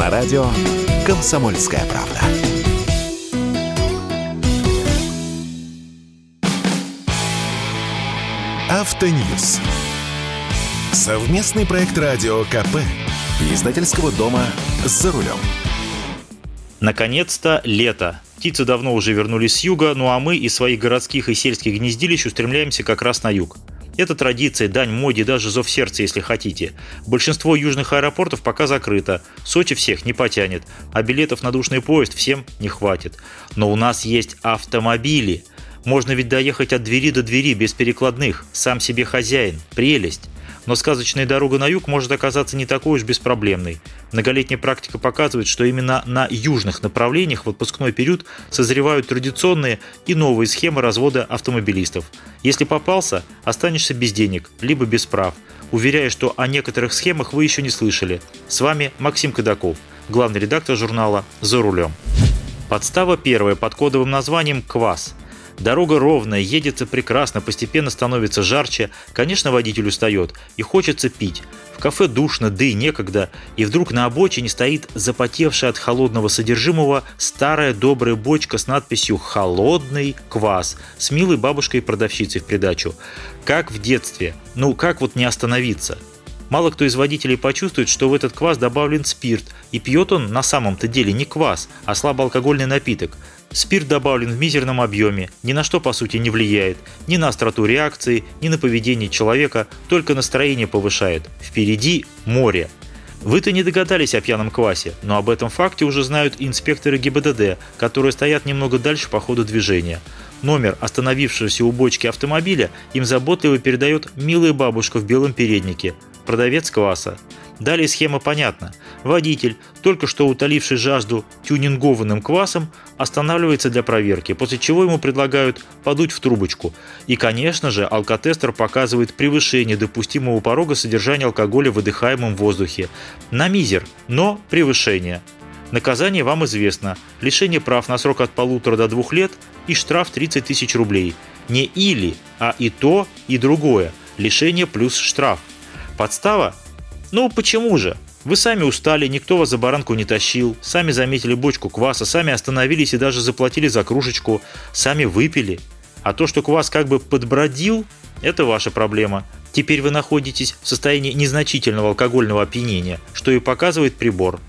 На радио «Комсомольская правда». Автоньюз. Совместный проект радио КП. Издательского дома «За рулем». Наконец-то лето. Птицы давно уже вернулись с юга, ну а мы из своих городских и сельских гнездилищ устремляемся как раз на юг. Это традиция, дань моде, даже зов сердца, если хотите. Большинство южных аэропортов пока закрыто. Сочи всех не потянет, а билетов на душный поезд всем не хватит. Но у нас есть автомобили. Можно ведь доехать от двери до двери без перекладных. Сам себе хозяин. Прелесть. Но сказочная дорога на юг может оказаться не такой уж беспроблемной. Многолетняя практика показывает, что именно на южных направлениях в отпускной период созревают традиционные и новые схемы развода автомобилистов. Если попался, останешься без денег, либо без прав. Уверяю, что о некоторых схемах вы еще не слышали. С вами Максим Кадаков, главный редактор журнала «За рулем». Подстава первая под кодовым названием «Квас». Дорога ровная, едется прекрасно, постепенно становится жарче. Конечно, водитель устает и хочется пить. В кафе душно, да и некогда. И вдруг на обочине стоит запотевшая от холодного содержимого старая добрая бочка с надписью «Холодный квас» с милой бабушкой-продавщицей в придачу. Как в детстве. Ну, как вот не остановиться? Мало кто из водителей почувствует, что в этот квас добавлен спирт, и пьет он на самом-то деле не квас, а слабоалкогольный напиток. Спирт добавлен в мизерном объеме, ни на что по сути не влияет, ни на остроту реакции, ни на поведение человека, только настроение повышает. Впереди море. Вы-то не догадались о пьяном квасе, но об этом факте уже знают инспекторы ГИБДД, которые стоят немного дальше по ходу движения. Номер остановившегося у бочки автомобиля им заботливо передает милая бабушка в белом переднике, продавец кваса. Далее схема понятна. Водитель, только что утоливший жажду тюнингованным квасом, останавливается для проверки, после чего ему предлагают подуть в трубочку. И, конечно же, алкотестер показывает превышение допустимого порога содержания алкоголя в выдыхаемом воздухе. На мизер, но превышение. Наказание вам известно. Лишение прав на срок от полутора до двух лет и штраф 30 тысяч рублей. Не или, а и то, и другое. Лишение плюс штраф. Подстава ну почему же? Вы сами устали, никто вас за баранку не тащил, сами заметили бочку кваса, сами остановились и даже заплатили за кружечку, сами выпили. А то, что квас как бы подбродил, это ваша проблема. Теперь вы находитесь в состоянии незначительного алкогольного опьянения, что и показывает прибор.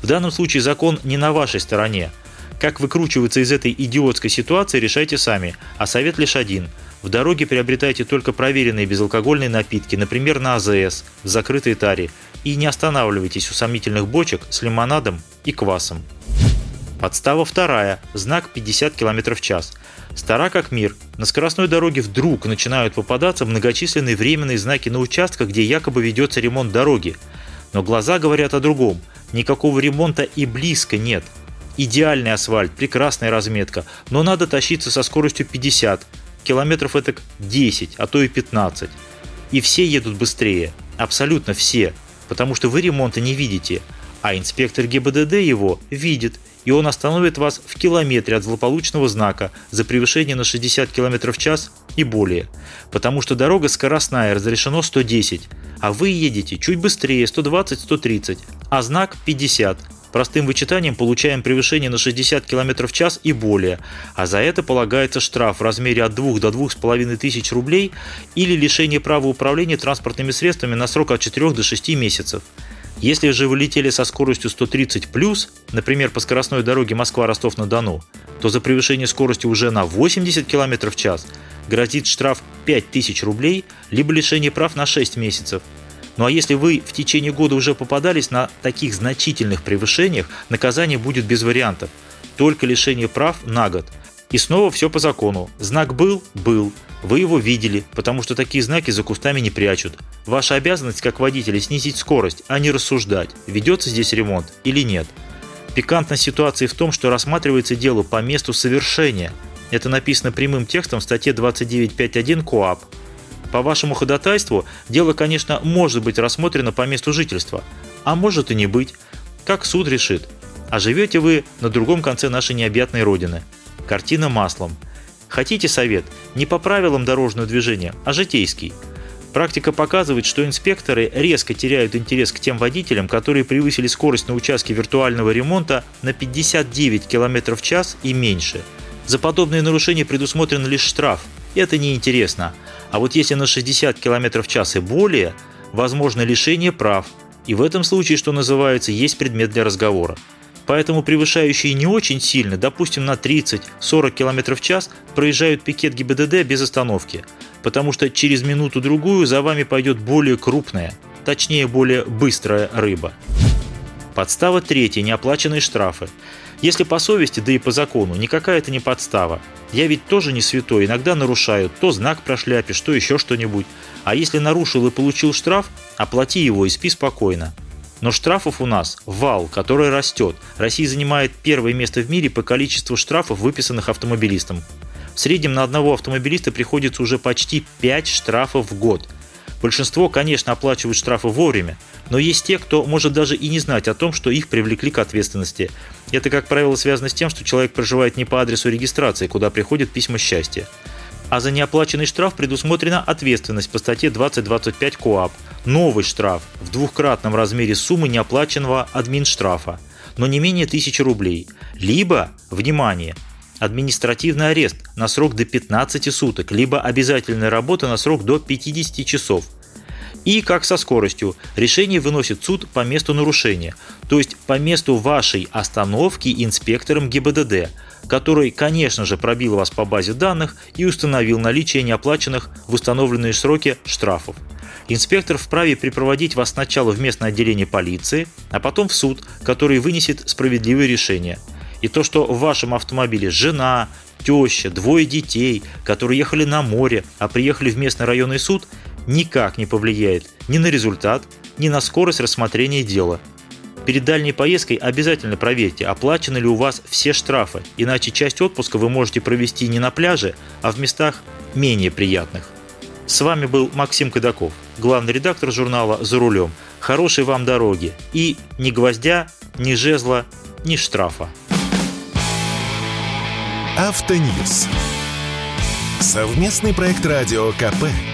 В данном случае закон не на вашей стороне. Как выкручиваться из этой идиотской ситуации, решайте сами, а совет лишь один – в дороге приобретайте только проверенные безалкогольные напитки, например, на АЗС, в закрытой таре, и не останавливайтесь у сомнительных бочек с лимонадом и квасом. Подстава вторая. Знак 50 км в час. Стара как мир. На скоростной дороге вдруг начинают попадаться многочисленные временные знаки на участках, где якобы ведется ремонт дороги. Но глаза говорят о другом. Никакого ремонта и близко нет. Идеальный асфальт, прекрасная разметка, но надо тащиться со скоростью 50, километров это 10, а то и 15. И все едут быстрее, абсолютно все, потому что вы ремонта не видите, а инспектор ГИБДД его видит, и он остановит вас в километре от злополучного знака за превышение на 60 км в час и более, потому что дорога скоростная, разрешено 110, а вы едете чуть быстрее 120-130, а знак 50, Простым вычитанием получаем превышение на 60 км в час и более, а за это полагается штраф в размере от 2 до 2,5 тысяч рублей или лишение права управления транспортными средствами на срок от 4 до 6 месяцев. Если же вы летели со скоростью 130 плюс, например, по скоростной дороге Москва-Ростов-на-Дону, то за превышение скорости уже на 80 км в час грозит штраф 5000 рублей либо лишение прав на 6 месяцев. Ну а если вы в течение года уже попадались на таких значительных превышениях, наказание будет без вариантов. Только лишение прав на год. И снова все по закону. Знак был – был. Вы его видели, потому что такие знаки за кустами не прячут. Ваша обязанность как водителя снизить скорость, а не рассуждать, ведется здесь ремонт или нет. Пикантность ситуации в том, что рассматривается дело по месту совершения. Это написано прямым текстом в статье 29.5.1 КОАП. По вашему ходатайству дело, конечно, может быть рассмотрено по месту жительства, а может и не быть, как суд решит. А живете вы на другом конце нашей необъятной родины. Картина маслом. Хотите совет? Не по правилам дорожного движения, а житейский. Практика показывает, что инспекторы резко теряют интерес к тем водителям, которые превысили скорость на участке виртуального ремонта на 59 км в час и меньше. За подобные нарушения предусмотрен лишь штраф. Это неинтересно. А вот если на 60 км в час и более, возможно лишение прав. И в этом случае, что называется, есть предмет для разговора. Поэтому превышающие не очень сильно, допустим, на 30-40 км в час, проезжают пикет ГИБДД без остановки, потому что через минуту-другую за вами пойдет более крупная, точнее более быстрая рыба. Подстава третья – неоплаченные штрафы. Если по совести, да и по закону, никакая это не подстава. Я ведь тоже не святой, иногда нарушаю, то знак прошляпишь, то еще что-нибудь. А если нарушил и получил штраф, оплати его и спи спокойно. Но штрафов у нас вал, который растет. Россия занимает первое место в мире по количеству штрафов, выписанных автомобилистам. В среднем на одного автомобилиста приходится уже почти 5 штрафов в год. Большинство, конечно, оплачивают штрафы вовремя, но есть те, кто может даже и не знать о том, что их привлекли к ответственности. Это, как правило, связано с тем, что человек проживает не по адресу регистрации, куда приходят письма счастья. А за неоплаченный штраф предусмотрена ответственность по статье 2025 КОАП. Новый штраф в двухкратном размере суммы неоплаченного админштрафа, но не менее 1000 рублей. Либо, внимание, административный арест на срок до 15 суток, либо обязательная работа на срок до 50 часов. И как со скоростью, решение выносит суд по месту нарушения, то есть по месту вашей остановки инспектором ГИБДД, который, конечно же, пробил вас по базе данных и установил наличие неоплаченных в установленные сроки штрафов. Инспектор вправе припроводить вас сначала в местное отделение полиции, а потом в суд, который вынесет справедливое решение. И то, что в вашем автомобиле жена, теща, двое детей, которые ехали на море, а приехали в местный районный суд, никак не повлияет ни на результат, ни на скорость рассмотрения дела – Перед дальней поездкой обязательно проверьте, оплачены ли у вас все штрафы, иначе часть отпуска вы можете провести не на пляже, а в местах менее приятных. С вами был Максим Кадаков, главный редактор журнала «За рулем». Хорошей вам дороги и ни гвоздя, ни жезла, ни штрафа. Автоньюз. Совместный проект радио КП.